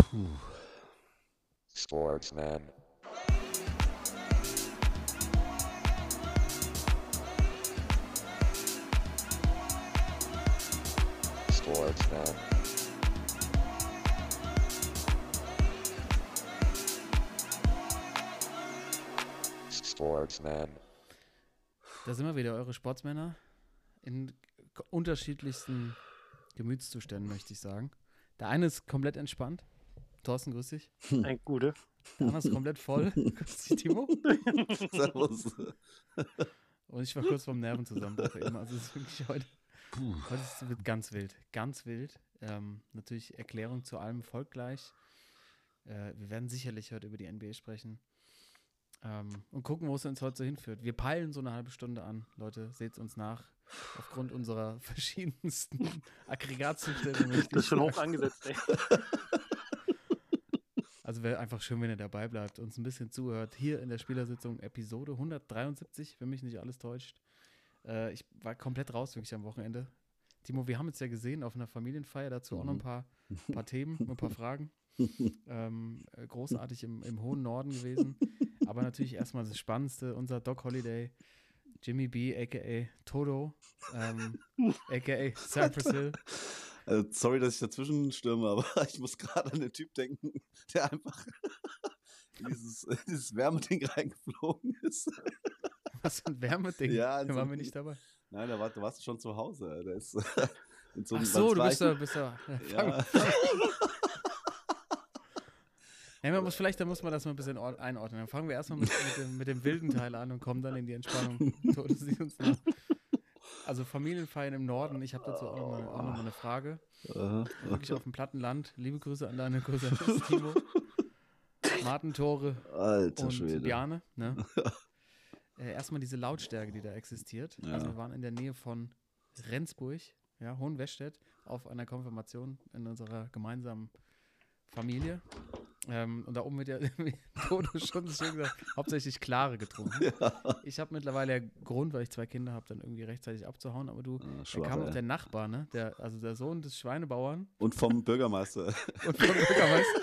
Puh. Sportsman. Sportsman. Sportsman. Da sind wir wieder, eure Sportsmänner. In unterschiedlichsten Gemütszuständen, möchte ich sagen. Der eine ist komplett entspannt. Thorsten, grüß dich. Ein Gute. Der ist komplett voll. grüß dich, Timo. Servus. Und ich war kurz vorm Nervenzusammenbruch eben. Also es ist wirklich heute, heute ist, wird ganz wild. Ganz wild. Ähm, natürlich Erklärung zu allem folgt gleich. Äh, wir werden sicherlich heute über die NBA sprechen. Ähm, und gucken, wo es uns heute so hinführt. Wir peilen so eine halbe Stunde an. Leute, seht uns nach. Aufgrund unserer verschiedensten Aggregatzustände. möchte Das ist schon hoch angesetzt, ey. Also wäre einfach schön, wenn ihr dabei bleibt, uns ein bisschen zuhört. Hier in der Spielersitzung Episode 173, wenn mich nicht alles täuscht. Äh, ich war komplett raus wirklich am Wochenende. Timo, wir haben uns ja gesehen auf einer Familienfeier, dazu auch noch ein paar, paar Themen, ein paar Fragen. ähm, äh, großartig im, im hohen Norden gewesen. Aber natürlich erstmal das Spannendste, unser Doc Holiday, Jimmy B, aka Toto, ähm, aka Cypress Hill. Also, sorry, dass ich dazwischen stürme, aber ich muss gerade an den Typ denken, der einfach in dieses, in dieses Wärmeding reingeflogen ist. Was für ein Wärmeding. Ja, da waren wir nicht dabei. Nein, da, war, da warst du schon zu Hause. Der ist so Ach so, du bist da, bist da. Ja, Ja, man muss vielleicht, da muss man das mal ein bisschen or- einordnen. Dann fangen wir erstmal mit, mit, dem, mit dem wilden Teil an und kommen dann in die Entspannung. Todes sieht uns nach. Also Familienfeiern im Norden, ich habe dazu auch nochmal noch mal eine Frage. Wirklich auf dem Plattenland. Liebe Grüße an deine Cousins Timo, Martin Tore Alter und Schwede. Bjarne. Ne? äh, erstmal diese Lautstärke, die da existiert. Ja. Also wir waren in der Nähe von Rendsburg, ja, Hohenwestedt, auf einer Konfirmation in unserer gemeinsamen Familie. Ähm, und da oben wird ja, wie Toto schon schön gesagt, hauptsächlich Klare getrunken. Ich habe mittlerweile ja Grund, weil ich zwei Kinder habe, dann irgendwie rechtzeitig abzuhauen. Aber du, da schwach, kam auch der Nachbar, ne? Der, also der Sohn des Schweinebauern Und vom Bürgermeister. und vom Bürgermeister.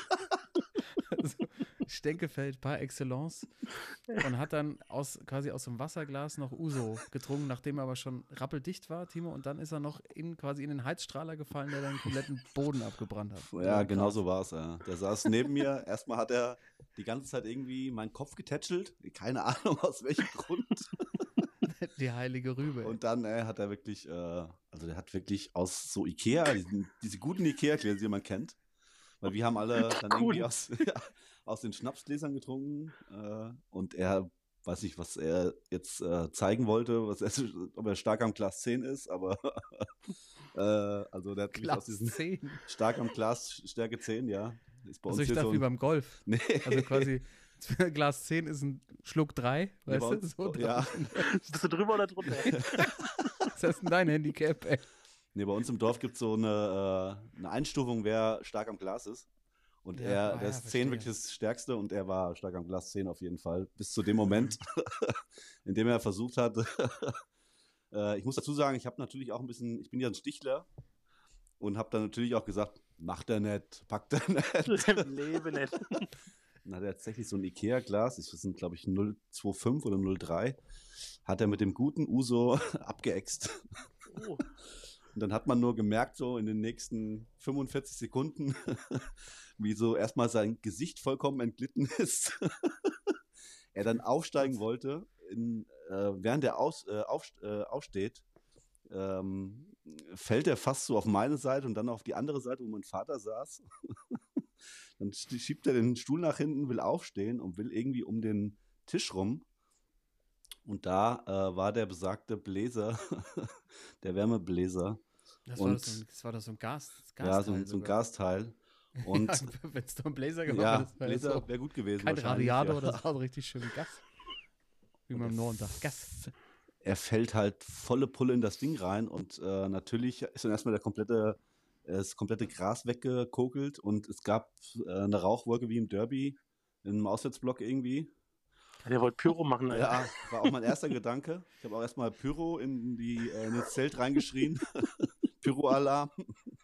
also, Stenkefeld par excellence. Und hat dann aus, quasi aus dem Wasserglas noch Uso getrunken, nachdem er aber schon rappeldicht war, Timo. Und dann ist er noch in, quasi in den Heizstrahler gefallen, der dann den kompletten Boden abgebrannt hat. Ja, genau so war es. Ja. Der saß neben mir. Erstmal hat er die ganze Zeit irgendwie meinen Kopf getätschelt. Keine Ahnung aus welchem Grund. Die heilige Rübe. Und dann äh, hat er wirklich, äh, also der hat wirklich aus so Ikea, diesen, diese guten Ikea-Gläser, die man kennt. Weil wir haben alle dann irgendwie aus, aus den Schnapsgläsern getrunken. Äh, und er, weiß nicht, was er jetzt äh, zeigen wollte, was er, ob er stark am Glas 10 ist, aber äh, also der hat wirklich aus Glas diesen 10. stark am Glas Stärke 10, ja. Ist bei Also uns ich dachte so wie beim Golf. Nee. Also quasi Glas 10 ist ein Schluck 3, Nee, weißt bei du? uns- So, ja. Bist du drüber oder drunter? Was ist denn dein Handicap, ey? Nee, bei uns im Dorf gibt es so eine, äh, eine Einstufung, wer stark am Glas ist. Und Ja, er, ah, der ja, ist 10 verstehe. wirklich das Stärkste und er war stark am Glas 10 auf jeden Fall. Bis zu dem Moment, in dem er versucht hat. äh, ich muss dazu sagen, ich habe natürlich auch ein bisschen, ich bin ja ein Stichler und habe dann natürlich auch gesagt, macht er nicht, packt er nicht. Im Leben nicht. Dann hat er tatsächlich so ein Ikea-Glas, das sind glaube ich 025 oder 03, hat er mit dem guten Uso abgeäxt. Oh, Und dann hat man nur gemerkt, so in den nächsten 45 Sekunden, wie so erstmal sein Gesicht vollkommen entglitten ist. er dann aufsteigen wollte, in, äh, während er aus, äh, auf, äh, aufsteht, ähm, fällt er fast so auf meine Seite und dann auf die andere Seite, wo mein Vater saß. dann sch- schiebt er den Stuhl nach hinten, will aufstehen und will irgendwie um den Tisch rum. Und da äh, war der besagte Bläser, der Wärmebläser, Das, war, Und- doch so ein, das war doch so ein Gas. ja, so, ein- so ein Gasteil. Und Ja, Wenn es doch ein Blazer gemacht ja, hättest, wäre Bläser so wäre gut gewesen. kein Radiator ja. oder so, also richtig schön Gas. Wie man im Norden sagt. Gas. Er fällt halt volle Pulle in das Ding rein und äh, natürlich ist dann erstmal der komplette, das komplette Gras weggekokelt und es gab äh, eine Rauchwolke wie im Derby, im Auswärtsblock irgendwie. der wollte Pyro machen, Alter. Ja, war auch mein erster Gedanke. Ich habe auch erstmal Pyro in, die, äh, in das Zelt reingeschrien. Pyro-Alarm.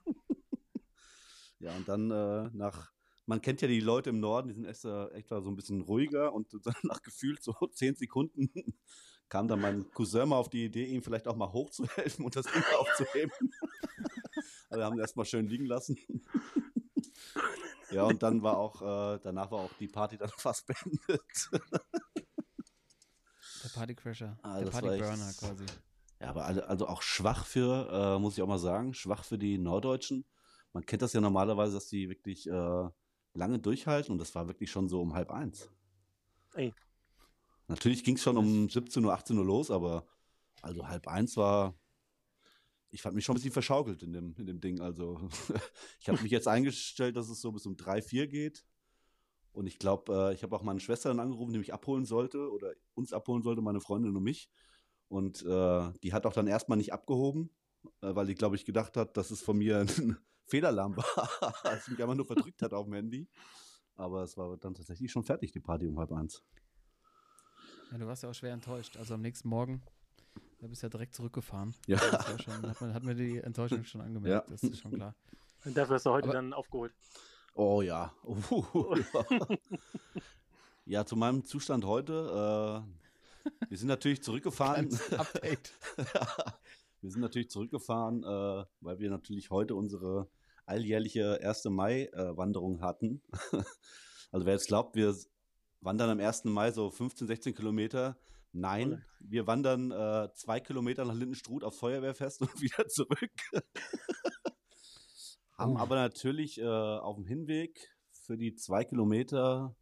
ja, und dann äh, nach man kennt ja die Leute im Norden, die sind extra, extra so ein bisschen ruhiger und dann nach gefühlt so zehn Sekunden kam dann mein Cousin mal auf die Idee, ihm vielleicht auch mal hochzuhelfen und das Ding aufzuheben. also wir haben ihn erstmal schön liegen lassen. ja, und dann war auch, äh, danach war auch die Party dann fast beendet. Der Partycrasher, Ah, der echt- Partyburner quasi. Ja, aber alle- also auch schwach für, äh, muss ich auch mal sagen, schwach für die Norddeutschen. Man kennt das ja normalerweise, dass die wirklich äh, lange durchhalten und das war wirklich schon so um halb eins. Ey. Natürlich ging es schon um 17 Uhr, 18 Uhr los, aber also halb eins war, ich fand mich schon ein bisschen verschaukelt in dem, in dem Ding. Also ich habe mich jetzt eingestellt, dass es so bis um drei, vier geht. Und ich glaube, äh, ich habe auch meine Schwester dann angerufen, die mich abholen sollte oder uns abholen sollte, meine Freundin und mich. Und äh, die hat auch dann erstmal nicht abgehoben, äh, weil die, glaube ich, gedacht hat, dass es von mir ein Fehlalarm war, als sie mich einfach nur verdrückt hat auf dem Handy. Aber es war dann tatsächlich schon fertig, die Party um halb eins. Ja, du warst ja auch schwer enttäuscht. Also am nächsten Morgen, da bist du ja direkt zurückgefahren. Ja. Das war schon, hat, man, hat mir die Enttäuschung schon angemerkt, Ja. das ist schon klar. Und dafür hast du heute Aber- dann aufgeholt. Oh ja. Uh, ja. ja, zu meinem Zustand heute. Äh, wir sind natürlich zurückgefahren. Update. wir sind natürlich zurückgefahren, äh, weil wir natürlich heute unsere alljährliche 1. Mai-Wanderung hatten. also wer jetzt glaubt, wir wandern am 1. Mai so 15, 16 Kilometer. Nein, Olle. wir wandern äh, zwei Kilometer nach Lindenstruth aufs Feuerwehrfest und wieder zurück. Haben Oh. aber natürlich äh, auf dem Hinweg für die zwei Kilometer,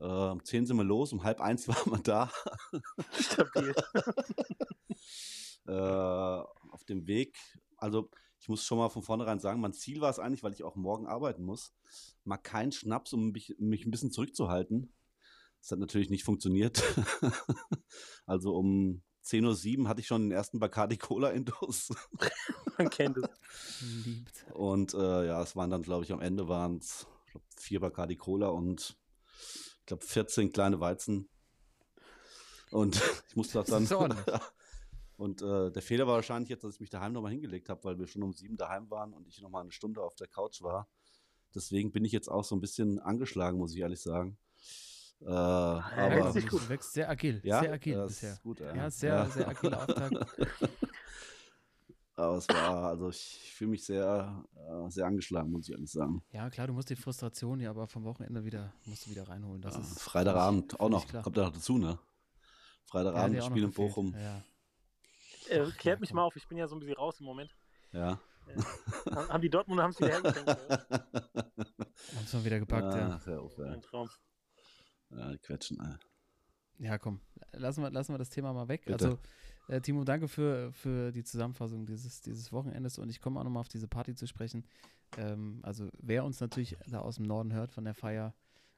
äh, um 10 sind wir los, um halb eins waren wir da. Stabil. äh, auf dem Weg. Also ich muss schon mal von vornherein sagen, mein Ziel war es eigentlich, weil ich auch morgen arbeiten muss, mal keinen Schnaps, um mich, mich ein bisschen zurückzuhalten. Das hat natürlich nicht funktioniert. also um 10.07 Uhr hatte ich schon den ersten Bacardi Cola Intus. Man kennt es. Liebt. Und äh, ja, es waren dann, glaube ich, am Ende waren es vier Bacardi Cola und ich glaube 14 kleine Weizen. Und ich musste das Das dann. ordentlich. und äh, der Fehler war wahrscheinlich jetzt, dass ich mich daheim nochmal hingelegt habe, weil wir schon um sieben daheim waren und ich nochmal eine Stunde auf der Couch war. Deswegen bin ich jetzt auch so ein bisschen angeschlagen, muss ich ehrlich sagen. Äh, wächst aber sich gut. Wächst sehr agil, ja, sehr agil das bisher. Gut, ja. Ja, sehr, Ja. sehr agiler Auftakt. Aber es war, also ich fühle mich sehr, äh, sehr angeschlagen, muss ich ehrlich sagen. Ja, klar, du musst die Frustration ja aber vom Wochenende wieder, musst du wieder reinholen. Das Ja, ist Freitagabend auch noch, klar. kommt da noch dazu, ne? Ja, Freitagabend, noch Spiel in. Bochum. Ja. Äh, Ach, klärt ja, mich mal auf, ich bin ja so ein bisschen raus im Moment. Ja. Haben haben die Dortmunder haben es wieder hergeschenkt. Haben es mal wieder gepackt, ja. Ach, hör auf, ja. Ein Traum. ja, die quetschen, ey. Ja, komm, lassen wir, lassen wir das Thema mal weg. Bitte. Also, äh, Timo, danke für, für die Zusammenfassung dieses, dieses Wochenendes und ich komme auch nochmal auf diese Party zu sprechen. Ähm, also, wer uns natürlich da aus dem Norden hört von der Feier,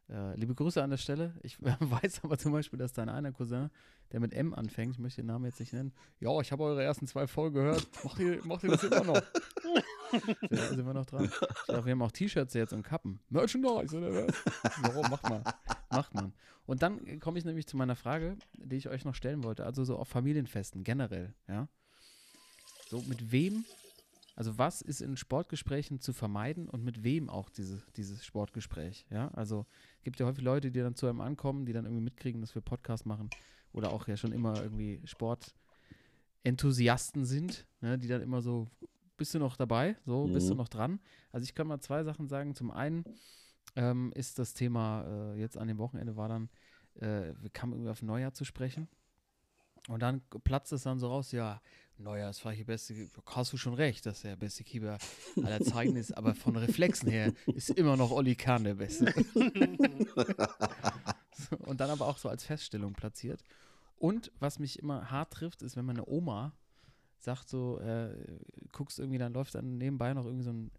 äh, liebe Grüße an der Stelle. Ich weiß aber zum Beispiel, dass dein einer Cousin, der mit M anfängt, ich möchte den Namen jetzt nicht nennen, ja, ich habe eure ersten zwei Folgen gehört, macht ihr, macht ihr das immer noch? da sind wir noch dran. Ich glaube, wir haben auch T-Shirts jetzt und Kappen. Merchandise, oder was? Warum? Macht man. Macht man. Und dann komme ich nämlich zu meiner Frage, die ich euch noch stellen wollte. Also so auf Familienfesten generell, ja. So mit wem, also was ist in Sportgesprächen zu vermeiden und mit wem auch diese, dieses Sportgespräch, ja. Also gibt ja häufig Leute, die dann zu einem ankommen, die dann irgendwie mitkriegen, dass wir Podcast machen oder auch ja schon immer irgendwie Sportenthusiasten sind, ne, die dann immer so, bist du noch dabei? So, bist du Mhm. noch dran? Also ich kann mal zwei Sachen sagen. Zum einen ähm, ist das Thema äh, jetzt an dem Wochenende war dann, äh, wir kamen irgendwie auf Neujahr zu sprechen. Und dann platzt es dann so raus, ja, Neujahr ist vielleicht der beste, hast du schon recht, dass der beste Keeper aller Zeiten ist, aber von Reflexen her ist immer noch Olli Kahn der Beste. Und dann aber auch so als Feststellung platziert. Und was mich immer hart trifft, ist, wenn meine Oma sagt so, äh, guckst irgendwie, dann läuft dann nebenbei noch irgendwie so ein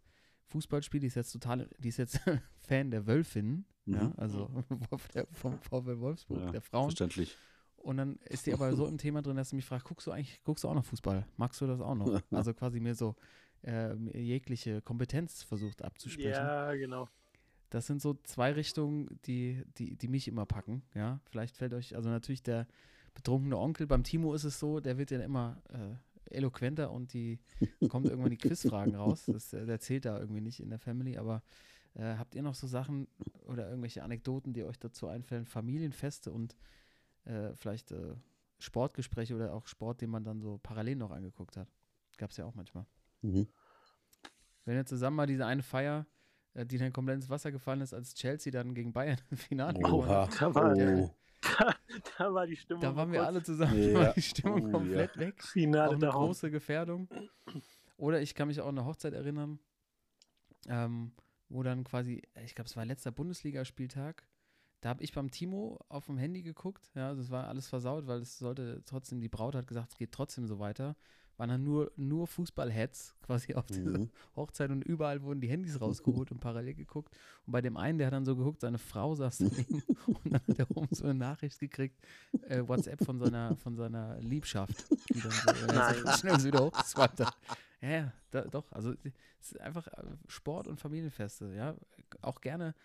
Fußballspiel, die ist jetzt total, die ist jetzt Fan der Wölfinnen, ja, Mhm. also der, vom VfL Wolfsburg, Ja, der Frauen. Verständlich. Und dann ist die aber so im Thema drin, dass sie mich fragt, guckst du eigentlich, guckst du auch noch Fußball? Magst du das auch noch? Also quasi mir so äh, jegliche Kompetenz versucht abzusprechen. Ja, genau. Das sind so zwei Richtungen, die, die, die mich immer packen. Ja, vielleicht fällt euch, also natürlich der betrunkene Onkel, beim Timo ist es so, der wird ja immer äh, eloquenter und die kommen irgendwann die Quizfragen raus. Das, äh, der zählt da irgendwie nicht in der Family, aber Äh, habt ihr noch so Sachen oder irgendwelche Anekdoten, die euch dazu einfallen? Familienfeste und äh, vielleicht äh, Sportgespräche oder auch Sport, den man dann so parallel noch angeguckt hat. Gab es ja auch manchmal. Mhm. Wenn ihr zusammen mal diese eine Feier, äh, die dann komplett ins Wasser gefallen ist, als Chelsea dann gegen Bayern im Finale gewonnen hat. Oh. Da war die Stimmung. Da waren wir kurz. alle zusammen, Ja. war die Stimmung Oh, komplett weg. Auch Finale eine da große Gefährdung. Oder ich kann mich auch an eine Hochzeit erinnern, ähm, wo dann quasi, ich glaube, es war letzter Bundesligaspieltag. Da habe ich beim Timo auf dem Handy geguckt. Ja, also es war alles versaut, weil es sollte trotzdem, die Braut hat gesagt, es geht trotzdem so weiter. Waren dann nur, nur Fußball-Heads quasi auf dieser Mhm. Hochzeit und überall wurden die Handys rausgeholt und parallel geguckt. Und bei dem einen, der hat dann so geguckt, seine Frau saß daneben und dann hat er oben so eine Nachricht gekriegt, äh, WhatsApp von seiner, von seiner Liebschaft. Die dann so, äh, Nein. so schnell wieder hochgeswiped hat. Ja, ja, da, doch. Also es ist einfach äh, Sport und Familienfeste, ja. Auch gerne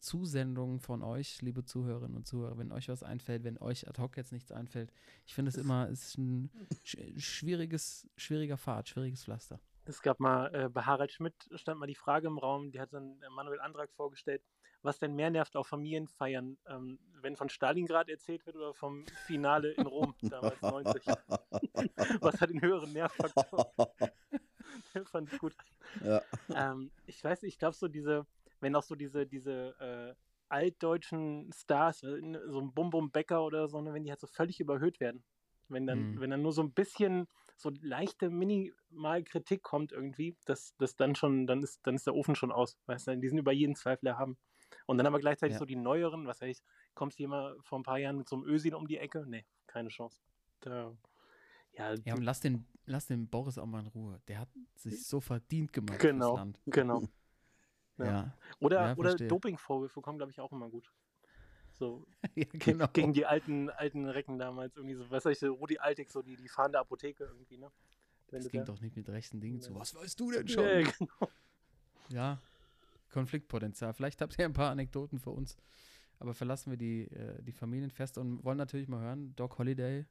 Zusendungen von euch, liebe Zuhörerinnen und Zuhörer, wenn euch was einfällt, wenn euch ad hoc jetzt nichts einfällt. Ich finde es immer, es ist ein sch- schwieriges, schwieriger Pfad, schwieriges Pflaster. Es gab mal, äh, bei Harald Schmidt stand mal die Frage im Raum, die hat dann Manuel Antrag vorgestellt, was denn mehr nervt auf Familienfeiern, ähm, wenn von Stalingrad erzählt wird oder vom Finale in Rom damals 90. was hat den höheren Nervfaktor? Fand ich gut. Ja. Ähm, ich weiß nicht, ich glaube so diese, wenn auch so diese, diese äh, altdeutschen Stars, äh, so ein Bum Bum Becker oder so, ne, wenn die halt so völlig überhöht werden. Wenn dann, Mhm. wenn dann nur so ein bisschen so leichte minimal Kritik kommt irgendwie, das, das dann schon, dann ist, dann ist der Ofen schon aus. Weißt du, die sind über jeden Zweifel erhaben. Und dann aber gleichzeitig Ja. so die neueren, was weiß ich, kommst du immer vor ein paar Jahren mit so einem Ösin um die Ecke? Nee, keine Chance. Da, ja, Ja, und lass den, lass den Boris auch mal in Ruhe. Der hat sich so verdient gemacht Genau. genau. Ja, Ja. Oder, Ja, oder. Dopingvorwürfe kommen, glaube ich, auch immer gut. So ja ge- genau. gegen die alten, alten Recken damals, irgendwie so, was weiß ich, so Rudi Altig, so die, die fahrende Apotheke irgendwie, ne? Wenn Das ging da- doch nicht mit rechten Dingen zu. Was weißt du denn schon? Ja, genau. Ja, Konfliktpotenzial. Vielleicht habt ihr ein paar Anekdoten für uns. Aber verlassen wir die, äh, die Familienfeste und wollen natürlich mal hören, Doc Holiday,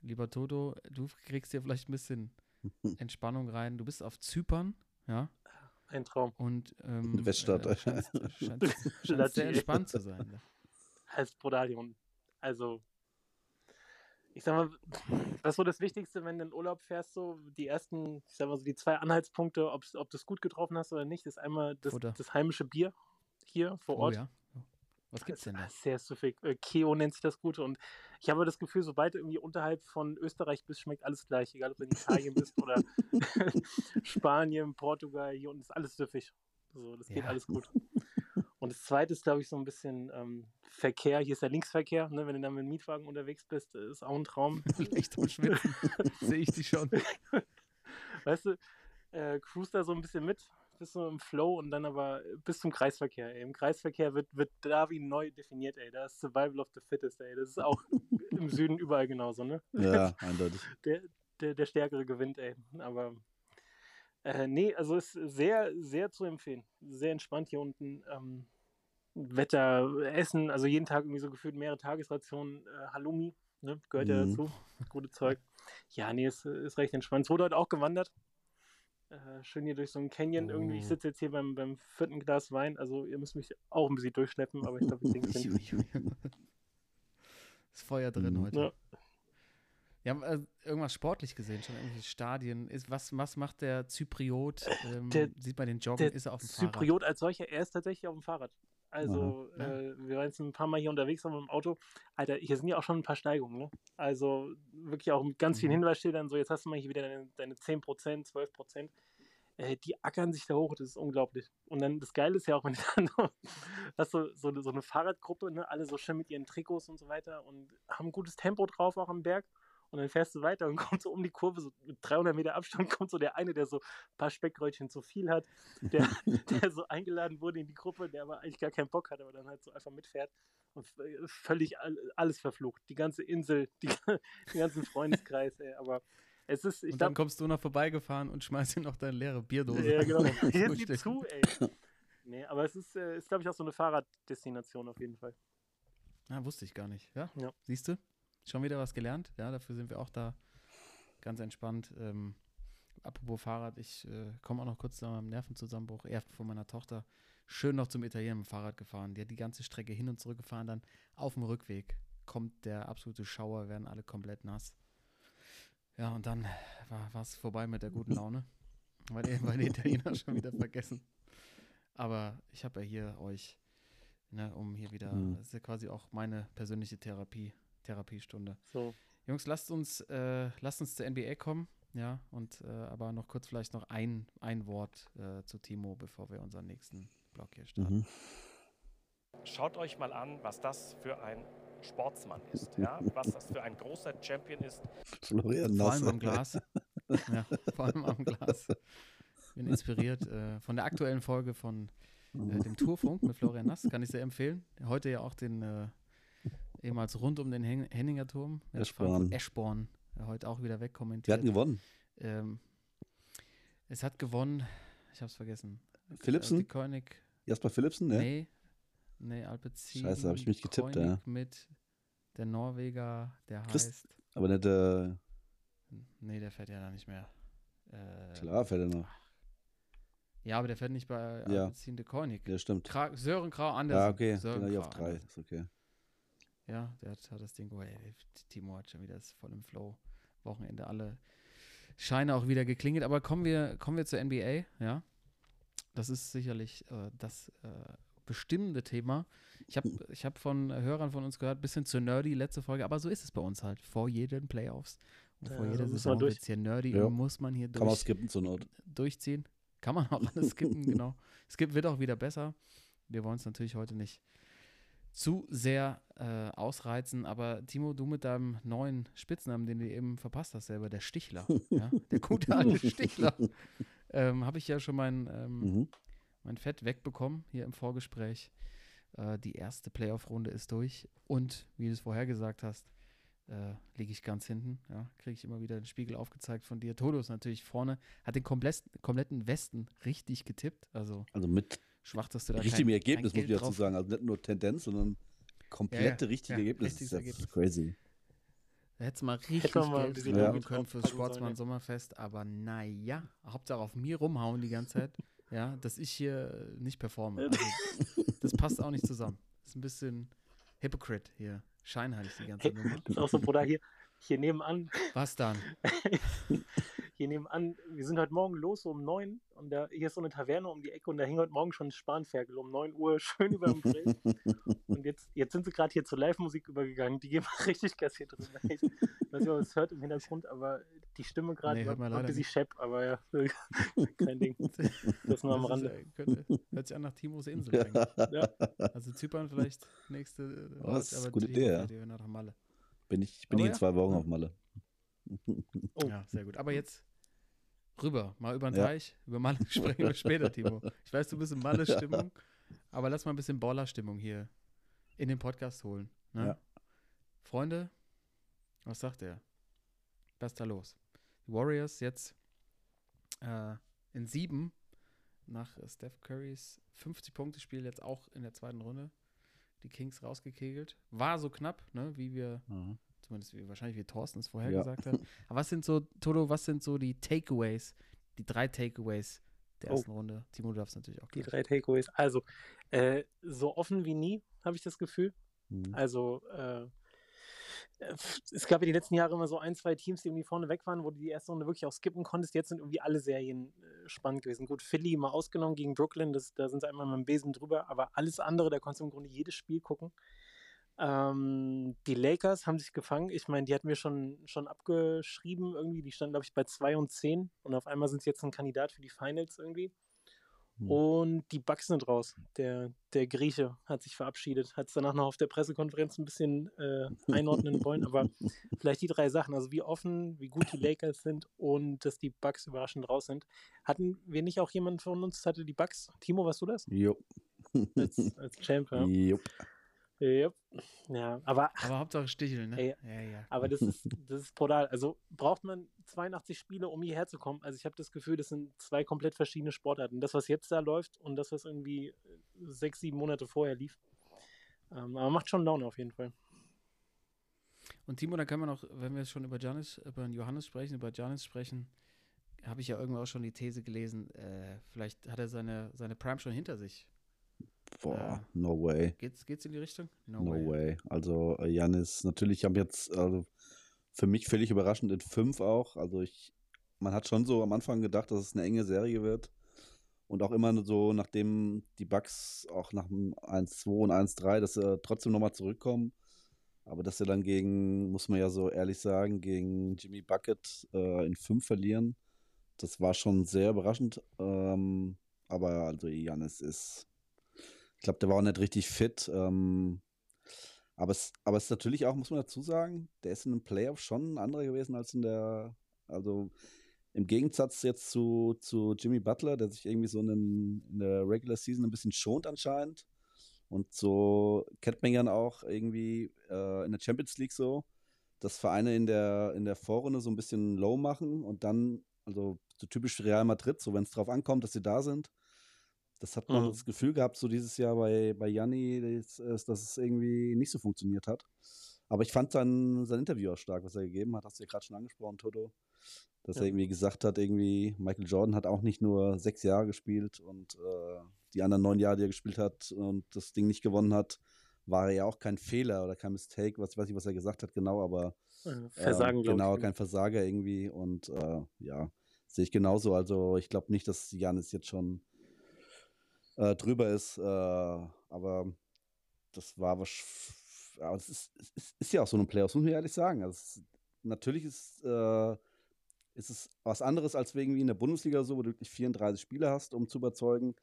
lieber Toto, du kriegst hier vielleicht ein bisschen Entspannung rein. Du bist auf Zypern, ja, Ein Traum. und ähm, Weststadt. Äh, scheinst, scheinst Latte. sehr entspannt zu sein. ne? Als Brodalion. Also, ich sag mal, was ist so das Wichtigste, wenn du in Urlaub fährst, so die ersten, ich sag mal so die zwei Anhaltspunkte, ob's, ob du es gut getroffen hast oder nicht, ist einmal das, das heimische Bier hier vor Oh Ort. ja. Was gibt's denn da? Sehr süffig. Äh, Keo nennt sich das Gute. Und ich habe das Gefühl, sobald du irgendwie unterhalb von Österreich bist, schmeckt alles gleich. Egal, ob du in Italien bist oder Spanien, Portugal, hier unten ist alles süffig. So, das geht Ja. alles gut. Und das zweite ist, glaube ich, so ein bisschen ähm, Verkehr. Hier ist der Linksverkehr. Ne? Wenn du dann mit dem Mietwagen unterwegs bist, äh, ist auch ein Traum. Leicht am Schwitzen. Sehe ich die schon. Weißt du, äh, cruise da so ein bisschen mit, bist so im Flow und dann aber bis zum Kreisverkehr. Ey. Im Kreisverkehr wird, wird Darwin neu definiert, ey. Da ist Survival of the Fittest, ey. Das ist auch im Süden überall genauso, ne? Ja, eindeutig. Der, der, der Stärkere gewinnt, ey. Aber äh, nee, also ist sehr, sehr zu empfehlen. Sehr entspannt hier unten. Ähm, Wetter, Essen, also jeden Tag irgendwie so gefühlt mehrere Tagesrationen. Äh, Halloumi, ne? Gehört ja Mhm. dazu. Gute Zeug. Ja, nee, ist, ist recht entspannt. Es wurde heute auch gewandert. Äh, schön hier durch so einen Canyon irgendwie. Ich Oh. sitze jetzt hier beim, beim vierten Glas Wein. Also ihr müsst mich auch ein bisschen durchschleppen, aber ich glaube, ich denke, Ist Feuer drin Mhm. heute. Ja. Wir haben äh, irgendwas sportlich gesehen, schon irgendwelche Stadien. Ist, was, was macht der Zypriot? Ähm, Der- sieht man den Joggen? Ist er auf dem Fahrrad? Zypriot als solcher, er ist tatsächlich auf dem Fahrrad. Also, Ja. äh, wir waren jetzt ein paar Mal hier unterwegs aber im Auto. Alter, hier sind ja auch schon ein paar Steigungen, ne? Also wirklich auch mit ganz vielen Mhm. Hinweisschildern, so jetzt hast du mal hier wieder deine, deine 10%, 12%. Äh, die ackern sich da hoch, das ist unglaublich. Und dann das Geile ist ja auch, wenn du dann so, hast du so, eine- so eine Fahrradgruppe, ne? alle so schön mit ihren Trikots und so weiter und haben ein gutes Tempo drauf auch am Berg. Und dann fährst du weiter und kommst so um die Kurve, so mit 300 Meter Abstand, kommt so der eine, der so ein paar Speckkrötchen zu viel hat, der, der so eingeladen wurde in die Gruppe, der aber eigentlich gar keinen Bock hat, aber dann halt so einfach mitfährt und v- völlig all, alles verflucht. Die ganze Insel, die, den ganzen Freundeskreis, ey. Aber es ist, ich und dann glaube, kommst du noch vorbeigefahren und schmeißt ihm noch deine leere Bierdose. ja, genau. Hier sieh Frühstück. zu, ey. Nee, aber es ist, äh, ist glaube ich, auch so eine Fahrraddestination auf jeden Fall. Ah, wusste ich gar nicht. Ja, Ja. siehst du? Schon wieder was gelernt. Ja, dafür sind wir auch da ganz entspannt. Ähm, apropos Fahrrad, ich äh, komme auch noch kurz zu meinem Nervenzusammenbruch. Erst von meiner Tochter. schön noch zum Italiener mit dem Fahrrad gefahren. Die hat die ganze Strecke hin und zurück gefahren. Dann auf dem Rückweg kommt der absolute Schauer, werden alle komplett nass. Ja, und dann war es vorbei mit der guten Laune. Weil die, weil die Italiener schon wieder vergessen. Aber ich habe ja hier euch, ne, um hier wieder, Mhm. das ist ja quasi auch meine persönliche Therapie, Therapiestunde. So, Jungs, lasst uns, äh, lasst uns zur NBA kommen. Ja, und äh, aber noch kurz vielleicht noch ein, ein Wort äh, zu Timo, bevor wir unseren nächsten Block hier starten. Mhm. Schaut euch mal an, was das für ein Sportsmann ist, ja? was das für ein großer Champion ist. Florian Vor allem am Glas. ja, vor allem am Glas. Bin inspiriert äh, von der aktuellen Folge von äh, dem Tourfunk mit Florian Nass, kann ich sehr empfehlen. Heute ja auch den äh, ehemals rund um den Hen Henninger Turm. Eschborn. Eschborn. äh, heute auch wieder Wir wegkommentiert. hatten gewonnen. Ähm, es hat gewonnen, ich habe es vergessen. Äh, Philipsen? die König, Jasper Philipsen, ne? nee, nee, Alpecin. Scheiße, hab ich mich getippt, ja. Koenig mit der Norweger, der Christ- heißt, Aber nicht, äh, nee, der fährt ja da nicht mehr. Äh, klar, fällt er noch. Ja, aber der fährt nicht bei Ja. Alpecin de Koenig. Ja, stimmt. Kra Sören Grau Andersen. Ja, okay. Sören Bin ich auf drei. Ist okay. Ja, der hat, hat das Ding, oh, ey, Timo hat schon wieder ist voll im Flow. Wochenende alle Scheine auch wieder geklingelt. Aber kommen wir, kommen wir zur NBA, ja. Das ist sicherlich äh, das äh, bestimmende Thema. Ich habe ich hab von Hörern von uns gehört, bisschen zu nerdy, letzte Folge, aber so ist es bei uns halt. Vor jeden Playoffs und vor Ja, jeder müssen wir Saison durch. wird hier nerdy Ja. und muss man hier Kann man durch, skippen zur Not. durchziehen. Kann man auch alles skippen, genau. Skip wird auch wieder besser. Wir wollen es natürlich heute nicht zu sehr äh, ausreizen, aber Timo, du mit deinem neuen Spitznamen, den du eben verpasst hast, selber, der Stichler, ja? der gute alte Stichler, ähm, habe ich ja schon mein, ähm, Mhm. mein Fett wegbekommen hier im Vorgespräch. Äh, die erste Playoff-Runde ist durch und wie du es vorher gesagt hast, äh, liege ich ganz hinten. Ja, kriege ich immer wieder den Spiegel aufgezeigt von dir. Todo ist natürlich vorne, hat den komplett, kompletten Westen richtig getippt. Also Also mit schwach, dass du da richtigem kein, Ergebnis, kein muss ich dazu sagen. Also nicht nur Tendenz, sondern komplette richtige ja, Ergebnis. richtiges Das ist ja Ergebnis. crazy. Da hättest du mal richtig mal ein Geld Geld können fürs draufpacken sollen, Sportsmann ja. Sommerfest, aber naja, Hauptsache auf mir rumhauen die ganze Zeit, ja, dass ich hier nicht performe. Also, das passt auch nicht zusammen. Das ist ein bisschen Hypocrite hier. Scheinheilig die ganze Hey, Nummer. das ist auch so, Bruder, hier, hier nebenan, Was dann? hier nebenan, wir sind heute Morgen los so um 9 und da, hier ist so eine Taverne um die Ecke und da hing heute Morgen schon ein Spanferkel um 9 Uhr schön über dem Grill. Und jetzt, jetzt sind sie gerade hier zur Live-Musik übergegangen. Die gehen mal richtig Gas hier drin. Ich weiß nicht, ob es hört im Hintergrund, aber die Stimme gerade Nee, war, hört man war ein leider bisschen schepp, aber ja, kein Ding. Das nur am Das ist, Rande. äh, könnte, hört sich an nach Timos Insel eigentlich. Ja. Also Zypern vielleicht nächste äh, Was? Ort, aber Gute die- Idee, ja. Die hören nach Malle. Bin ich, bin Aber ich in ja. zwei Wochen auf Malle. Oh. Ja, sehr gut. Aber jetzt rüber, mal über den Ja. Teich. Über Malle sprechen wir später, Timo. Ich weiß, du bist in Malle-Stimmung, aber lass mal ein bisschen Baller-Stimmung hier in den Podcast holen. Ne? Ja. Freunde, was sagt er? Was ist da los? Die Warriors jetzt äh, in sieben nach Steph Currys 50-Punkte-Spiel jetzt auch in der zweiten Runde. Die Kings rausgekegelt. War so knapp, ne, wie wir Mhm. zumindest wie, wahrscheinlich wie Thorsten es vorher Ja. gesagt hat. Aber was sind so, Toto, was sind so die Takeaways, die drei Takeaways der Oh. ersten Runde? Timo, du darfst natürlich auch Die gleich. drei Takeaways. Also, äh, so offen wie nie, habe ich das Gefühl. Mhm. Also, äh, es gab ja die letzten Jahre immer so ein, zwei Teams, die irgendwie vorne weg waren, wo du die erste Runde wirklich auch skippen konntest. Jetzt sind irgendwie alle Serien äh, spannend gewesen. Gut, Philly mal ausgenommen gegen Brooklyn, das, da sind sie einmal mit dem Besen drüber, aber alles andere, da konntest du im Grunde jedes Spiel gucken. Ähm, die Lakers haben sich gefangen. Ich meine, die hatten wir schon, schon abgeschrieben irgendwie. Die standen, glaube ich, bei 2 und 10 und auf einmal sind sie jetzt ein Kandidat für die Finals irgendwie. Hm. Und die Bucks sind raus. Der, der Grieche hat sich verabschiedet, hat es danach noch auf der Pressekonferenz ein bisschen äh, einordnen wollen, aber vielleicht die drei Sachen, also wie offen, wie gut die Lakers sind und dass die Bucks überraschend raus sind. Hatten wir nicht auch jemanden von uns, hatte die Bucks? Timo, warst du das? Jo. Als, als Champ, ja. Jupp. Yep. Ja, aber, Aber Hauptsache Sticheln, ne? Ey, ja, ja. aber das ist, das ist brutal. Also braucht man 82 Spiele, um hierher zu kommen. Also ich habe das Gefühl, das sind zwei komplett verschiedene Sportarten. Das, was jetzt da läuft und das, was irgendwie äh, sechs, sieben Monate vorher lief. Ähm, aber macht schon Laune auf jeden Fall. Und Timo, da können wir noch, wenn wir schon über Janis, über Johannes sprechen, über Janis sprechen, habe ich ja irgendwo auch schon die These gelesen, äh, vielleicht hat er seine, seine Prime schon hinter sich. Boah, Ja. no way. Geht's, geht's in die Richtung? No, way. Also äh, Janis, natürlich haben jetzt, also für mich völlig überraschend in fünf auch. Also ich, man hat schon so am Anfang gedacht, dass es eine enge Serie wird. Und auch immer so, nachdem die Bucks auch nach dem 1-2 und 1-3, dass sie trotzdem nochmal zurückkommen. Aber dass sie dann gegen, muss man ja so ehrlich sagen, gegen Jimmy Bucket äh, in fünf verlieren, das war schon sehr überraschend. Ähm, aber also Janis ist, ich glaube, der war auch nicht richtig fit. Ähm, aber es, aber es ist natürlich auch, muss man dazu sagen, der ist in den Playoffs schon ein anderer gewesen als in der, also im Gegensatz jetzt zu, zu Jimmy Butler, der sich irgendwie so in, in der Regular Season ein bisschen schont anscheinend. Und so kennt man ja auch irgendwie äh, in der Champions League so, dass Vereine in der, in der Vorrunde so ein bisschen low machen und dann, also so typisch Real Madrid, so wenn es drauf ankommt, dass sie da sind. Das hat man Mhm. das Gefühl gehabt, so dieses Jahr bei, bei Janni, dass, dass es irgendwie nicht so funktioniert hat. Aber ich fand sein, sein Interview auch stark, was er gegeben hat. Hast du ja gerade schon angesprochen, Toto. Dass Ja. er irgendwie gesagt hat, irgendwie, Michael Jordan hat auch nicht nur sechs Jahre gespielt und äh, die anderen neun Jahre, die er gespielt hat und das Ding nicht gewonnen hat, war ja auch kein Fehler oder kein Mistake, was weiß ich, was er gesagt hat, genau, aber Äh, Versagen, ähm, glaube genau, ich. kein Versager irgendwie und äh, ja, sehe ich genauso. Also ich glaube nicht, dass Janis jetzt schon äh, drüber ist, äh, aber das war was. Aber es ist, ist, ist ja auch so ein Playoffs, muss man ehrlich sagen. Also es, natürlich ist, äh, ist es was anderes als irgendwie in der Bundesliga so, wo du wirklich 34 Spiele hast, um zu überzeugen.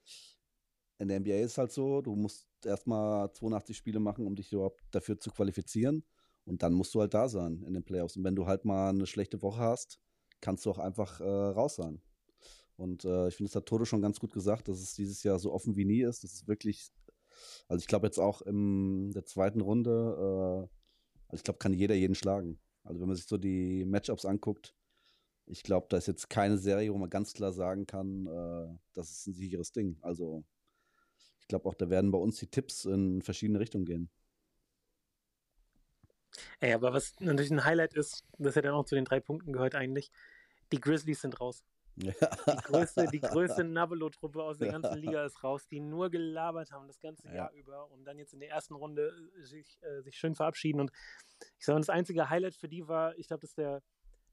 In der NBA ist es halt so, du musst erstmal 82 Spiele machen, um dich überhaupt dafür zu qualifizieren. Und dann musst du halt da sein in den Playoffs. Und wenn du halt mal eine schlechte Woche hast, kannst du auch einfach äh, raus sein. Und äh, ich finde, das hat Toto schon ganz gut gesagt, dass es dieses Jahr so offen wie nie ist. Das ist wirklich, also ich glaube jetzt auch in der zweiten Runde, äh, also ich glaube, kann jeder jeden schlagen. Also wenn man sich so die Matchups anguckt, ich glaube, da ist jetzt keine Serie, wo man ganz klar sagen kann, äh, das ist ein sicheres Ding. Also ich glaube auch, da werden bei uns die Tipps in verschiedene Richtungen gehen. Ey, aber was natürlich ein Highlight ist, das ja dann auch zu den drei Punkten gehört eigentlich, die Grizzlies sind raus. Die größte, die größte Nabelo-Truppe aus der ganzen Liga ist raus, die nur gelabert haben das ganze Ja. Jahr über und dann jetzt in der ersten Runde äh, sich, äh, sich schön verabschieden. Und ich sage, das einzige Highlight für die war, ich glaube, das ist der,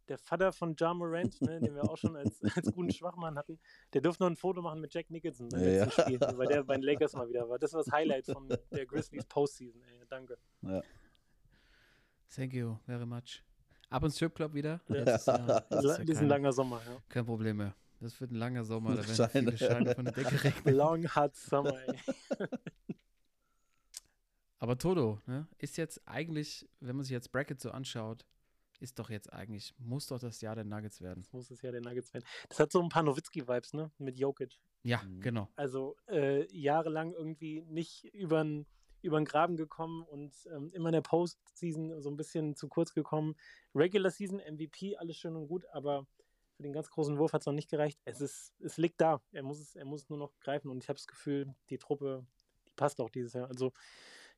der Vater von Ja Morant, ne, den wir auch schon als, als guten Schwachmann hatten. Der durfte noch ein Foto machen mit Jack Nicholson beim Ja, letzten ja. Spiel, weil der bei den Lakers mal wieder war. Das war das Highlight von der Grizzlies Postseason. Ey, danke. Thank you very much. Ab ins Stripclub wieder? Ja. Das ist ja, das ist ja Das ist ein langer Sommer, ja. kein Problem mehr. Das wird ein langer Sommer, da werden Scheine. viele Scheine von der Decke regnen. Long hot summer, ey. Aber Toto, ne, ist jetzt eigentlich, wenn man sich jetzt Bracket so anschaut, ist doch jetzt eigentlich, muss doch das Jahr der Nuggets werden. Das muss es ja der Nuggets werden. Das hat so ein paar Nowitzki-Vibes, ne? Mit Jokic. Ja, Mhm. genau. Also äh, jahrelang irgendwie nicht über den Graben gekommen und ähm, immer in der Postseason so ein bisschen zu kurz gekommen. Regular Season MVP, alles schön und gut, aber für den ganz großen Wurf hat es noch nicht gereicht. Es ist, es liegt da. Er muss es, er muss es nur noch greifen und ich habe das Gefühl, die Truppe, die passt auch dieses Jahr. Also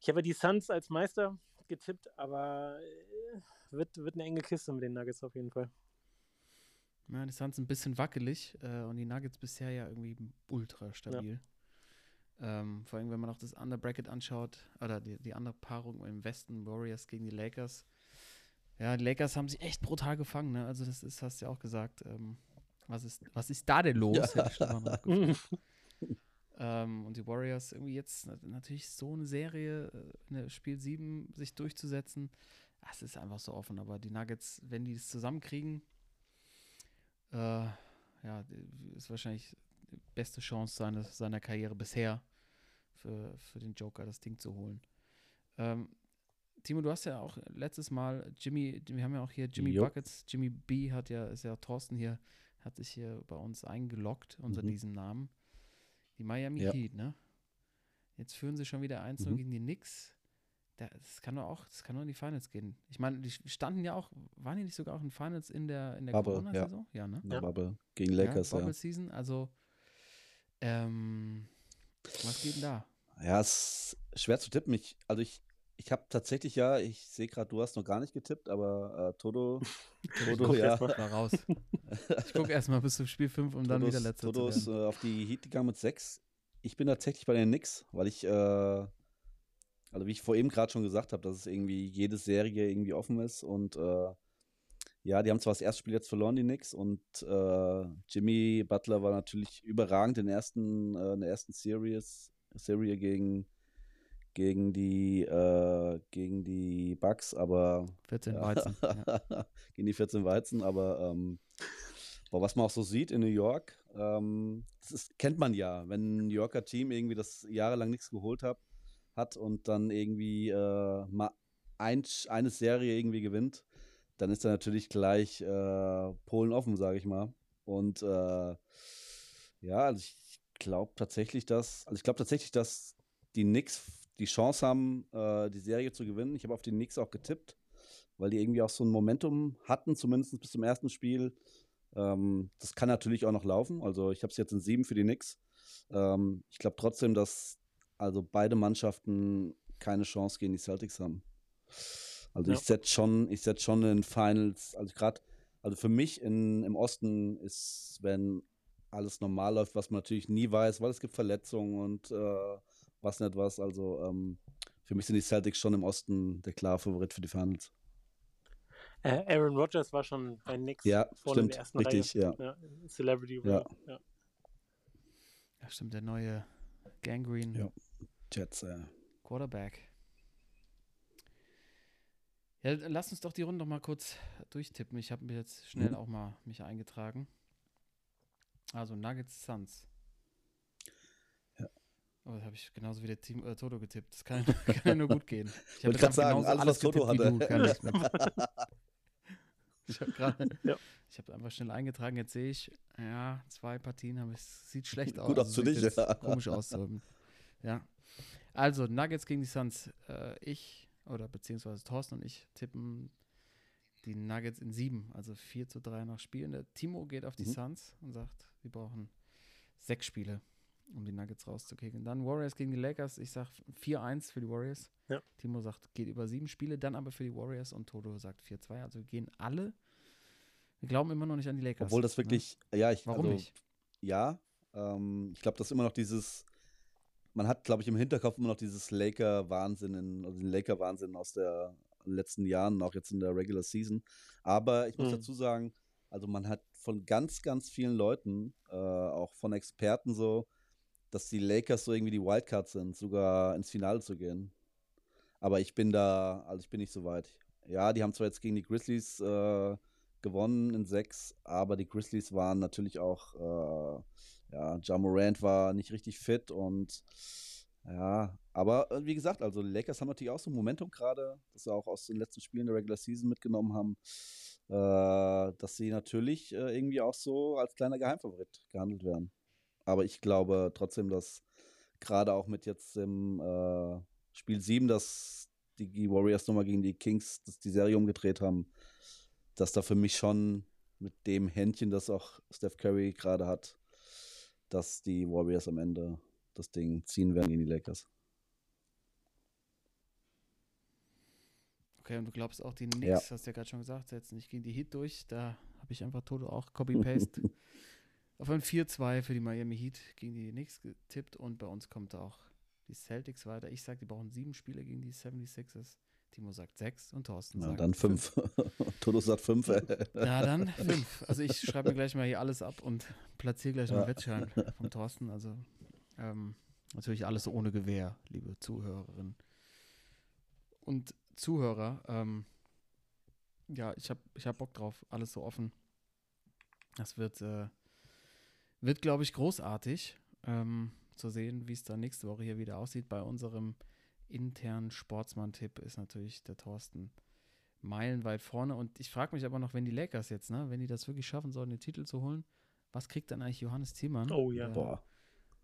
ich habe ja die Suns als Meister getippt, aber äh, wird, wird eine enge Kiste mit den Nuggets auf jeden Fall. Ja, die Suns ein bisschen wackelig äh, und die Nuggets bisher ja irgendwie ultra stabil. Ähm, vor allem, wenn man auch das andere Bracket anschaut, oder die, die andere Paarung im Westen, Warriors gegen die Lakers. Ja, die Lakers haben sich echt brutal gefangen, ne? Also das ist, hast du ja auch gesagt. Ähm, was, ist, was ist da denn los? Gefragt. Ähm, und die Warriors irgendwie jetzt na- natürlich so eine Serie, äh, eine Spiel 7 sich durchzusetzen, es ist einfach so offen. Aber die Nuggets, wenn die es zusammenkriegen, äh, ja, ist wahrscheinlich beste Chance seines, seiner Karriere bisher für, für den Joker, das Ding zu holen. Ähm, Timo, du hast ja auch letztes Mal Jimmy, wir haben ja auch hier Jimmy Jupp. Buckets, Jimmy B hat ja, ist ja Thorsten hier, hat sich hier bei uns eingeloggt unter Mhm. diesem Namen. Die Miami Ja. Heat, ne? Jetzt führen sie schon wieder 1-0 Mhm. gegen die Knicks. Da- Das kann doch auch, das kann nur in die Finals gehen. Ich meine, die standen ja auch, waren die nicht sogar auch in Finals in der, in der Aber, ja. Corona-Saison? Ja. ne? Ja. Bubble gegen Lakers, ja. ja. Bubble Season, also ähm, was geht denn da? Ja, es ist schwer zu tippen. Ich, also ich, ich habe tatsächlich ja, ich sehe gerade, du hast noch gar nicht getippt, aber äh, Toto, Toto, guck ja. erst mal. Raus. Ich gucke erstmal bis zum Spiel 5, um dann wieder letzter Toto zu ist äh, auf die Heat gegangen mit 6. ich bin tatsächlich bei den Knicks, weil ich, äh, also wie ich vor eben gerade schon gesagt habe, dass es irgendwie jede Serie irgendwie offen ist und äh, ja, die haben zwar das erste Spiel jetzt verloren, die Knicks, und äh, Jimmy Butler war natürlich überragend in, ersten, äh, in der ersten Series, Serie gegen, gegen, die, äh, gegen die Bucks, aber 14 ja, Weizen. Ja. gegen die 14 Weizen, aber ähm, boah, was man auch so sieht in New York, ähm, das ist, kennt man ja, wenn ein New Yorker Team irgendwie das jahrelang nichts geholt hat, hat und dann irgendwie äh, mal ein, eine Serie irgendwie gewinnt, dann ist da natürlich gleich äh, Polen offen, sage ich mal. Und äh, ja, also ich glaube tatsächlich, dass, also ich glaube tatsächlich, dass die Knicks die Chance haben, äh, die Serie zu gewinnen. Ich habe auf die Knicks auch getippt, weil die irgendwie auch so ein Momentum hatten, zumindest bis zum ersten Spiel. Ähm, das kann natürlich auch noch laufen. Also ich habe es jetzt in sieben für die Knicks. Ähm, ich glaube trotzdem, dass also beide Mannschaften keine Chance gegen die Celtics haben. Also Ja. ich setze schon, ich setze schon in Finals, also gerade, also für mich in, im Osten ist, wenn alles normal läuft, was man natürlich nie weiß, weil es gibt Verletzungen und äh, was nicht was. Also ähm, für mich sind die Celtics schon im Osten der klare Favorit für die Finals. Äh, Aaron Rodgers war schon bei Knicks Ja, vorne in stimmt, der ersten richtig, Reihe. ja. Celebrity Ja. Ja. ja, stimmt, der neue Gangrene Ja. Jets, äh. Quarterback. Ja, lass uns doch die Runde noch mal kurz durchtippen. Ich habe mir jetzt schnell Mhm. auch mal mich eingetragen. Also Nuggets Suns. Ja. Oh, das habe ich genauso wie der Team äh, Toto getippt. Das kann, kann ja nur gut gehen. Ich grad auch sagen, alles, was Toto getippt hatte. ich. Ich habe gerade, Ja. ich habe einfach schnell eingetragen. Jetzt sehe ich, ja, zwei Partien haben es sieht schlecht aus. Gut für sieht dich, ja. Komisch aus. Ja. Also Nuggets gegen die Suns. Äh, ich oder beziehungsweise Thorsten und ich tippen die Nuggets in sieben, also 4 zu 3 nach Spielen. Der Timo geht auf die Mhm. Suns und sagt, wir brauchen sechs Spiele, um die Nuggets rauszukicken. Dann Warriors gegen die Lakers. Ich sage 4-1 für die Warriors. Ja. Timo sagt, geht über sieben Spiele, dann aber für die Warriors und Toto sagt 4-2. Also wir gehen alle. Wir glauben immer noch nicht an die Lakers. Obwohl das ne? wirklich, ja, ich, Warum also, nicht? ja, ähm, ich glaube, das ist immer noch dieses, man hat, glaube ich, im Hinterkopf immer noch dieses Laker-Wahnsinn, in- also den Laker-Wahnsinn aus der letzten Jahren, auch jetzt in der Regular Season. Aber ich muss Mhm. dazu sagen, also man hat von ganz, ganz vielen Leuten, äh, auch von Experten so, dass die Lakers so irgendwie die Wildcards sind, sogar ins Finale zu gehen. Aber ich bin da, also ich bin nicht so weit. Ja, die haben zwar jetzt gegen die Grizzlies äh, gewonnen in sechs, aber die Grizzlies waren natürlich auch, äh, ja, Ja Morant war nicht richtig fit und ja, aber äh, wie gesagt, also Lakers haben natürlich auch so ein Momentum gerade, das sie auch aus den letzten Spielen der Regular Season mitgenommen haben, äh, dass sie natürlich äh, irgendwie auch so als kleiner Geheimfavorit gehandelt werden. Aber ich glaube trotzdem, dass gerade auch mit jetzt im äh, Spiel 7, dass die Warriors nochmal gegen die Kings dass die Serie umgedreht haben, dass da für mich schon mit dem Händchen, das auch Steph Curry gerade hat, dass die Warriors am Ende das Ding ziehen werden gegen die Lakers. Okay, und du glaubst auch, die Knicks, Ja. hast du ja gerade schon gesagt, setzen nicht gegen die Heat durch. Da habe ich einfach Toto auch Copy-Paste auf ein 4-2 für die Miami Heat gegen die Knicks getippt. Und bei uns kommt auch die Celtics weiter. Ich sage, die brauchen sieben Spiele gegen die 76ers. Timo sagt sechs und Thorsten Ja, sagt dann fünf. Toto sagt fünf. Ja, dann fünf. Also ich schreibe mir gleich mal hier alles ab und platziere gleich noch einen Ja. Wettschein vom Thorsten. Also ähm, natürlich alles ohne Gewehr, liebe Zuhörerinnen und Zuhörer. Ähm, ja, ich habe ich hab Bock drauf. Alles so offen. Das wird, äh, wird glaube ich, großartig ähm, zu sehen, wie es dann nächste Woche hier wieder aussieht. Bei unserem internen Sportsmann-Tipp ist natürlich der Thorsten meilenweit vorne. Und ich frage mich aber noch, wenn die Lakers jetzt, ne, wenn die das wirklich schaffen sollen, den Titel zu holen, was kriegt dann eigentlich Johannes Thiemann? Oh ja. Boah.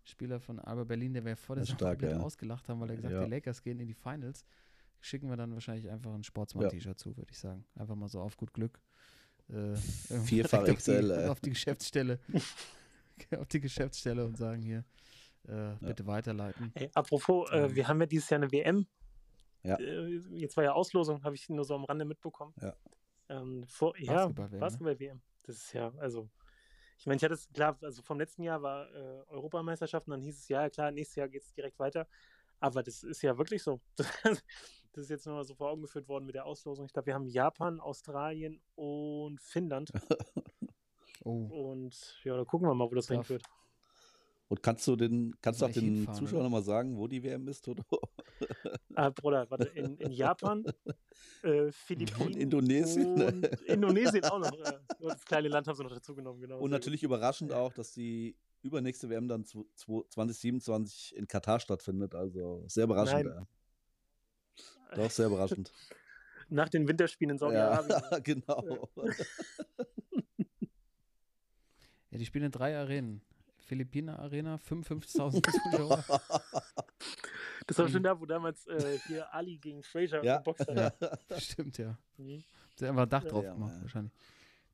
Spieler von Alba Berlin, der wir vor der Saison ja. ausgelacht haben, weil er gesagt Ja. hat, die Lakers gehen in die Finals. Schicken wir dann wahrscheinlich einfach ein Sportsmann-T-Shirt zu, würde ich sagen. Einfach mal so auf gut Glück. Äh, Vierfach XL, Auf die, ey. auf die Geschäftsstelle. auf die Geschäftsstelle und sagen hier, äh, bitte weiterleiten. Ey, apropos, äh, Ähm. wir haben ja dieses Jahr eine WM. Ja. Äh, jetzt war ja Auslosung, habe ich nur so am Rande mitbekommen. Ja. Ähm, vor, ja, Basketball-WM, ne? Basketball-WM. Das ist ja, also, Ich meine, ich hatte es, klar, also vom letzten Jahr war äh, Europameisterschaft und dann hieß es, ja, klar, nächstes Jahr geht es direkt weiter. Aber das ist ja wirklich so. Das ist jetzt nochmal so vor Augen geführt worden mit der Auslosung. Ich glaube, wir haben Japan, Australien und Finnland. Oh, Und ja, da gucken wir mal, wo das hinführt. Und kannst du den, kannst du auch den Zuschauern nochmal sagen, wo die WM ist, oder? Ah, Bruder, warte, in, in Japan, äh, Philippinen Indonesien? und Indonesien auch noch. Äh, das kleine Land haben sie noch dazugenommen, genau. Und sehr gut. natürlich überraschend auch, dass die übernächste WM dann zu- zu- 2027 in Katar stattfindet. Also sehr überraschend. Nein. Ja. Doch, sehr überraschend. Nach den Winterspielen in ja, Saudi-Arabien. genau. ja, die spielen in drei Arenen. Philippiner Arena, 55.000 Zuschauer. Das war schon da, wo damals äh, hier Ali gegen Fraser Ja. geboxt hat. Ja, stimmt, ja. Mhm. Sie einfach ein Dach drauf ja, gemacht, ja. wahrscheinlich.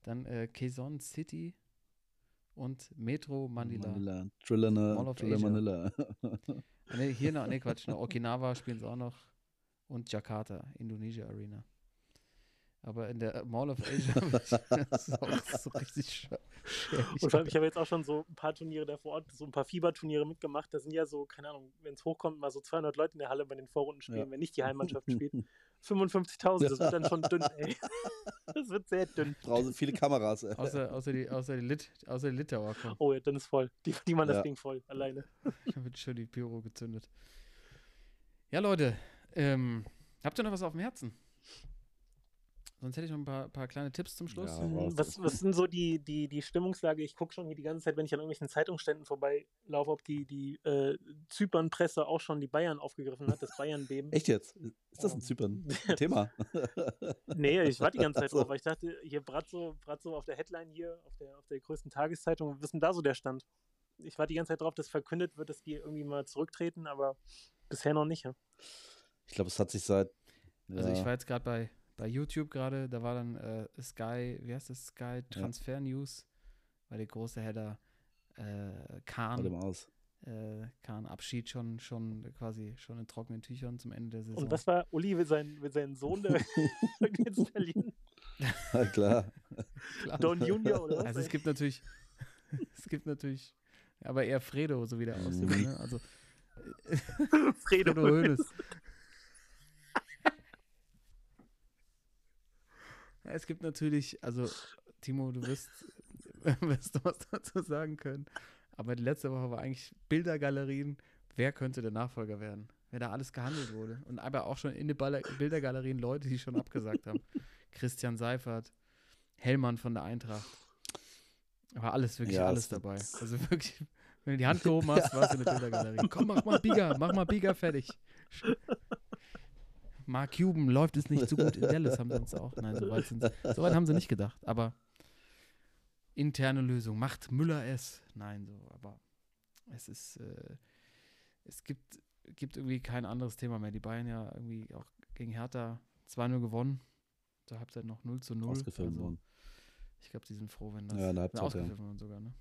Dann äh, Quezon City und Metro Manila. Manila. Triller, ne, Mall of Triller Asia. Manila. Ah, Nee, hier noch, nee, Quatsch, noch Okinawa spielen sie auch noch und Jakarta, Indonesia Arena. Aber in der Mall of Asia das ist auch so richtig sch- schäbig. Und vor allem, ich habe jetzt auch schon so ein paar Turniere da vor Ort, so ein paar Fieberturniere mitgemacht. Da sind ja so, keine Ahnung, wenn es hochkommt, mal so 200 Leute in der Halle bei den Vorrunden spielen, Ja. wenn nicht die Heimmannschaft spielt. 55.000, das wird dann schon dünn, ey. Das wird sehr dünn. Draußen viele Kameras. ey. Außer, außer, die, außer, die Lit, außer die Litauer kommen. Oh ja, dann ist voll. Die, die machen Ja. das Ding voll, alleine. Da wird schon die Pyro gezündet. Ja, Leute, ähm, habt ihr noch was auf dem Herzen? Sonst hätte ich noch ein paar, paar kleine Tipps zum Schluss. Ja. raus. Was, was sind so die, die, die Stimmungslage? Ich gucke schon hier die ganze Zeit, wenn ich an irgendwelchen Zeitungsständen vorbeilaufe, ob die, die äh, Zypern-Presse auch schon die Bayern aufgegriffen hat, das Bayern-Beben. Echt jetzt? Ist das ein Ähm, Zypern? Ein Thema? Nee, ich warte die ganze Zeit drauf, weil ich dachte, hier Bratzo, Bratzo auf der Headline hier, auf der, auf der größten Tageszeitung, was ist denn da so der Stand? Ich warte die ganze Zeit drauf, dass verkündet wird, dass die irgendwie mal zurücktreten, aber bisher noch nicht. Ja? Ich glaube, es hat sich seit. Also ich war jetzt gerade bei, bei YouTube gerade, da war dann äh, Sky, wie heißt das, Sky Transfer News, war der große Header äh, Kahn, aus. äh, Kahn Abschied schon, schon quasi schon in trockenen Tüchern zum Ende der Saison. Und was war, Uli will seinen Sohn der jetzt verlieren? Ja, klar. Klar. Don Junior oder was? Also es gibt natürlich, es gibt natürlich, aber eher Fredo, so wie der aussieht, Mhm. ne? Also Fredo. Fredo Hoeneß. Es gibt natürlich, also Timo, du wirst, wirst was dazu sagen können. Aber die letzte Woche war eigentlich Bildergalerien. Wer könnte der Nachfolger werden? Wer da alles gehandelt wurde. Und aber auch schon in den Bildergalerien Leute, die schon abgesagt haben. Christian Seifert, Hellmann von der Eintracht. War alles, wirklich Ja, alles es dabei. Also wirklich, wenn du die Hand gehoben hast, warst du in der Bildergalerie. Komm, mach mal Biga, mach mal Biga fertig. Mark Cuban läuft es nicht so gut in Dallas, haben sie uns auch. Nein, so weit, sind sie, so weit haben sie nicht gedacht. Aber interne Lösung. Macht Müller es? Nein, so, aber es ist, äh, es gibt, gibt irgendwie kein anderes Thema mehr. Die Bayern ja irgendwie auch gegen Hertha 2-0 gewonnen. Zur Halbzeit noch 0 zu 0. Ausgefilmt Also, worden. ich glaube, die sind froh, wenn das Ja, in Halbzeit, ja. ausgepfiffen wird sogar, ne?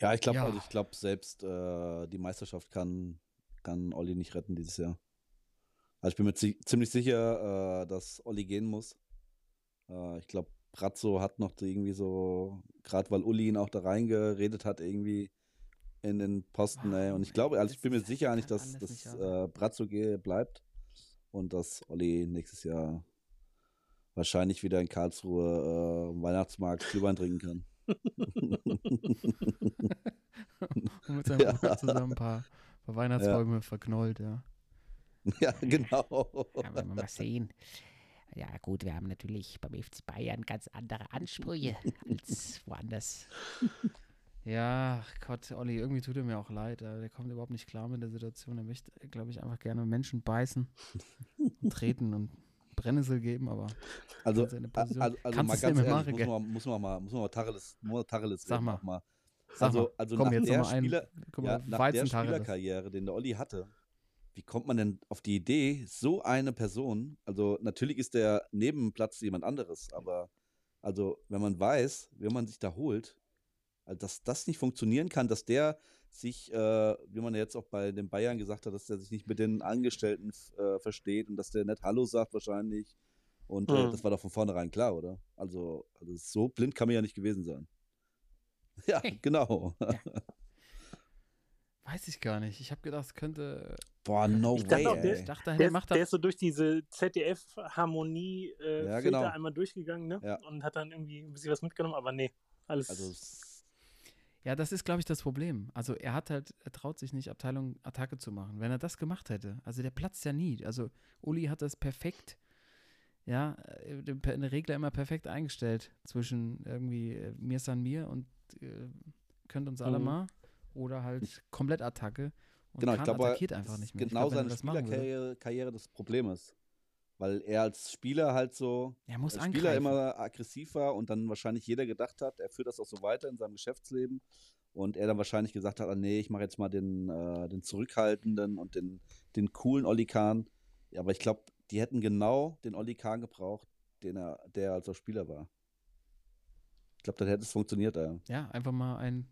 Ja, ich glaube, Ja. also ich glaube selbst äh, die Meisterschaft kann, kann Olli nicht retten dieses Jahr. Also ich bin mir zi ziemlich sicher, äh, dass Olli gehen muss. Äh, ich glaube, Brazzo hat noch irgendwie so, gerade weil Uli ihn auch da reingeredet hat, irgendwie in den Posten, ey. Und ich glaube, also ich bin mir sicher eigentlich, dass, dass äh, Brazzo bleibt und dass Olli nächstes Jahr wahrscheinlich wieder in Karlsruhe äh, Weihnachtsmarkt Glühwein trinken kann. Und mit seinem Ja. Bruder zusammen ein paar, paar Weihnachtsbäume verknollt, ja. ja, genau. Ja, wollen wir mal sehen. Ja, gut, wir haben natürlich beim FC Bayern ganz andere Ansprüche als woanders. Ja, Gott, Olli, irgendwie tut er mir auch leid. äh, Der kommt überhaupt nicht klar mit der Situation. Er möchte, glaube ich, einfach gerne Menschen beißen und treten und Brennnessel geben, aber Also, in seine Position. also, also Kannst mal ganz ehrlich, Marek- muss man, muss man mal, muss man mal Tacheles, muss man Tacheles Sag mal. mal. sag also- mal, also komm nach jetzt der mal ein, Spieler- guck Ja, mal, nach der. Spielerkarriere, den der Olli hatte, wie kommt man denn auf die Idee, so eine Person, also natürlich ist der neben dem Platz jemand anderes, aber also wenn man weiß, wenn man sich da holt, also dass das nicht funktionieren kann, dass der sich, äh, wie man jetzt auch bei den Bayern gesagt hat, dass der sich nicht mit den Angestellten äh, versteht und dass der nicht Hallo sagt wahrscheinlich Und äh, Mhm. das war doch von vornherein klar, oder? Also, also so blind kann man ja nicht gewesen sein. Ja, genau. Weiß ich gar nicht. Ich habe gedacht, es könnte. Boah, no Ich dachte way. auch, der- ey. Ich dachte, der, Der, macht ist, der das. ist so durch diese ZDF-Harmonie-Filter Ja, genau. einmal durchgegangen, ne? Ja. Und hat dann irgendwie ein bisschen was mitgenommen, aber nee, alles. Also, Ja, das ist, glaube ich, das Problem. Also er hat halt, er traut sich nicht, Abteilung Attacke zu machen. Wenn er das gemacht hätte, also der platzt ja nie. Also Uli hat das perfekt, ja, äh, den Regler immer perfekt eingestellt zwischen irgendwie äh, mir san mir und äh, könnt uns alle Mhm. mal oder halt komplett Attacke. Und genau, ich Kahn glaube, attackiert einfach nicht mehr. Ich genau glaub, seine das Spielerkarriere Karriere das Problem ist. Weil er als Spieler halt so, Er muss als Spieler angreifen. immer aggressiv war und dann wahrscheinlich jeder gedacht hat, er führt das auch so weiter in seinem Geschäftsleben. Und er dann wahrscheinlich gesagt hat, ah, nee, ich mache jetzt mal den, äh, den zurückhaltenden und den, den coolen Olli Kahn. Ja, aber ich glaube, die hätten genau den Olli Kahn gebraucht, den er, der als Spieler war. Ich glaube, dann hätte es funktioniert. Ja. Ja, einfach mal ein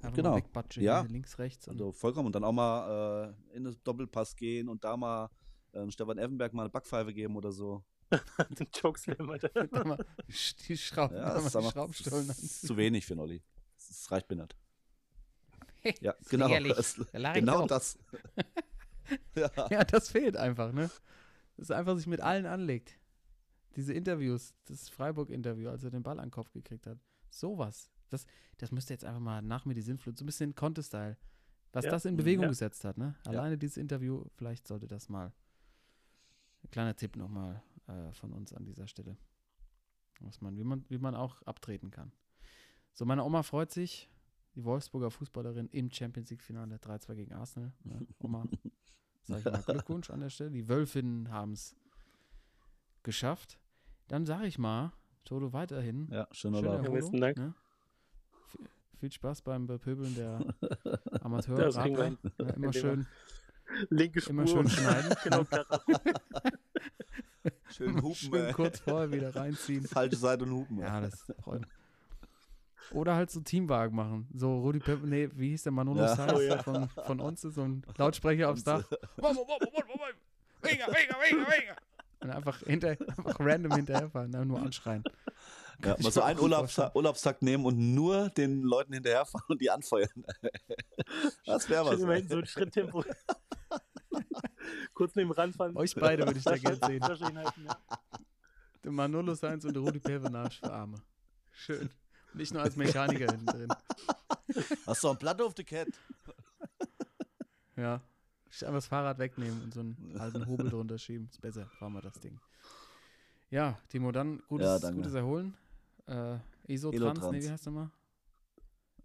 einfach Genau. mal wegbutschen, Ja. hier links, rechts. Und Also vollkommen. Und dann auch mal äh, in den Doppelpass gehen und da mal äh, Stefan Effenberg mal eine Backpfeife geben oder so. den Chokeslam, Alter. mal die Schrauben, Ja, da das mal ist, die Schraubstollen das ist anziehen. zu wenig für einen Olli. Das, ist- reicht mir nicht. Ja, genau. Das, Da genau das. ja. Ja, das fehlt einfach, ne? Dass er einfach sich mit allen anlegt. Diese Interviews, das Freiburg-Interview, als er den Ball an den Kopf gekriegt hat. Sowas. Das, das müsste jetzt einfach mal nach mir die Sinnflut, so ein bisschen Contest-Style. Was Ja, das in Bewegung ja. gesetzt hat, ne? Alleine dieses Interview, vielleicht sollte das mal. Ein kleiner Tipp nochmal äh, von uns an dieser Stelle. Was man, wie, man, wie man auch abtreten kann. So, meine Oma freut sich, die Wolfsburger Fußballerin im Champions League-Finale 3-2 gegen Arsenal. Ne? Oma, sag ich mal Glückwunsch an der Stelle. Die Wölfinnen haben es geschafft. Dann sage ich mal, Toto, weiterhin. ja, schöner Schöne. Ja, Erholung, besten Dank. Ne? Viel, Spaß beim Bepöbeln der amateur Das kriegen wir hin. ja, Immer schön, Linke Spur. immer schön schneiden. genau. Schön hupen, schön kurz vorher wieder reinziehen. Falsche Seite und hupen. Ja, das freut mich. Oder halt so Teamwagen machen. So Rudi Pep, nee, wie hieß der Manolo Ja. Saiz Oh, ja. von, von uns, so ein Lautsprecher aufs Dach. Venga, venga, venga, venga. Und einfach, hinter, einfach random hinterherfahren, nur anschreien. Ja, mal so einen Urlaubstag, Urlaubstag nehmen und nur den Leuten hinterherfahren und die anfeuern. Das wäre was. Immerhin so ein Schritttempo. Kurz neben dem Rand fahren. Euch beide würde ich da gerne sehen. Ja. Der Manolo Sainz und der Rudi Pevenage für Arme. Schön. Nicht nur als Mechaniker hinten drin. Hast du ein Blatt auf die Cat? Ja. Ich einfach das Fahrrad wegnehmen und so einen alten Hobel drunter schieben. Ist besser, fahren wir das Ding. Ja, Timo, dann gutes, Ja, gutes Erholen. Äh, Isotrans, Elotrans. nee, wie heißt der mal?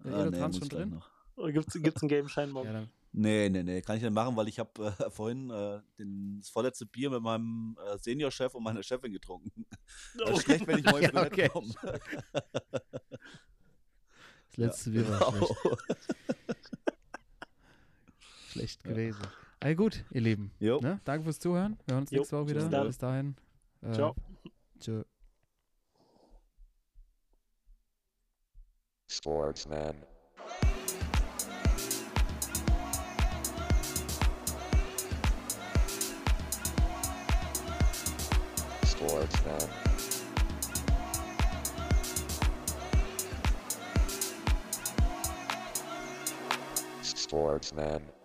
Der Ah, Elotrans muss schon drin? noch. Oder gibt's, gibt's einen gelben Schein morgen? Ja, dann, Nee, nee, nee, kann ich nicht machen, weil ich habe äh, vorhin äh, den, das vorletzte Bier mit meinem äh, Seniorchef und meiner Chefin getrunken. Das Oh. ist schlecht, wenn ich morgen Ja, okay. komme. das letzte Bier war schlecht, schlecht gewesen. Also gut, ihr Lieben. Ne? Danke fürs Zuhören. Wir hören uns Jo, nächste Woche wieder. bis. Bis dahin. Äh, Ciao. Tschö. Sportsman. Sportsman. Sportsman.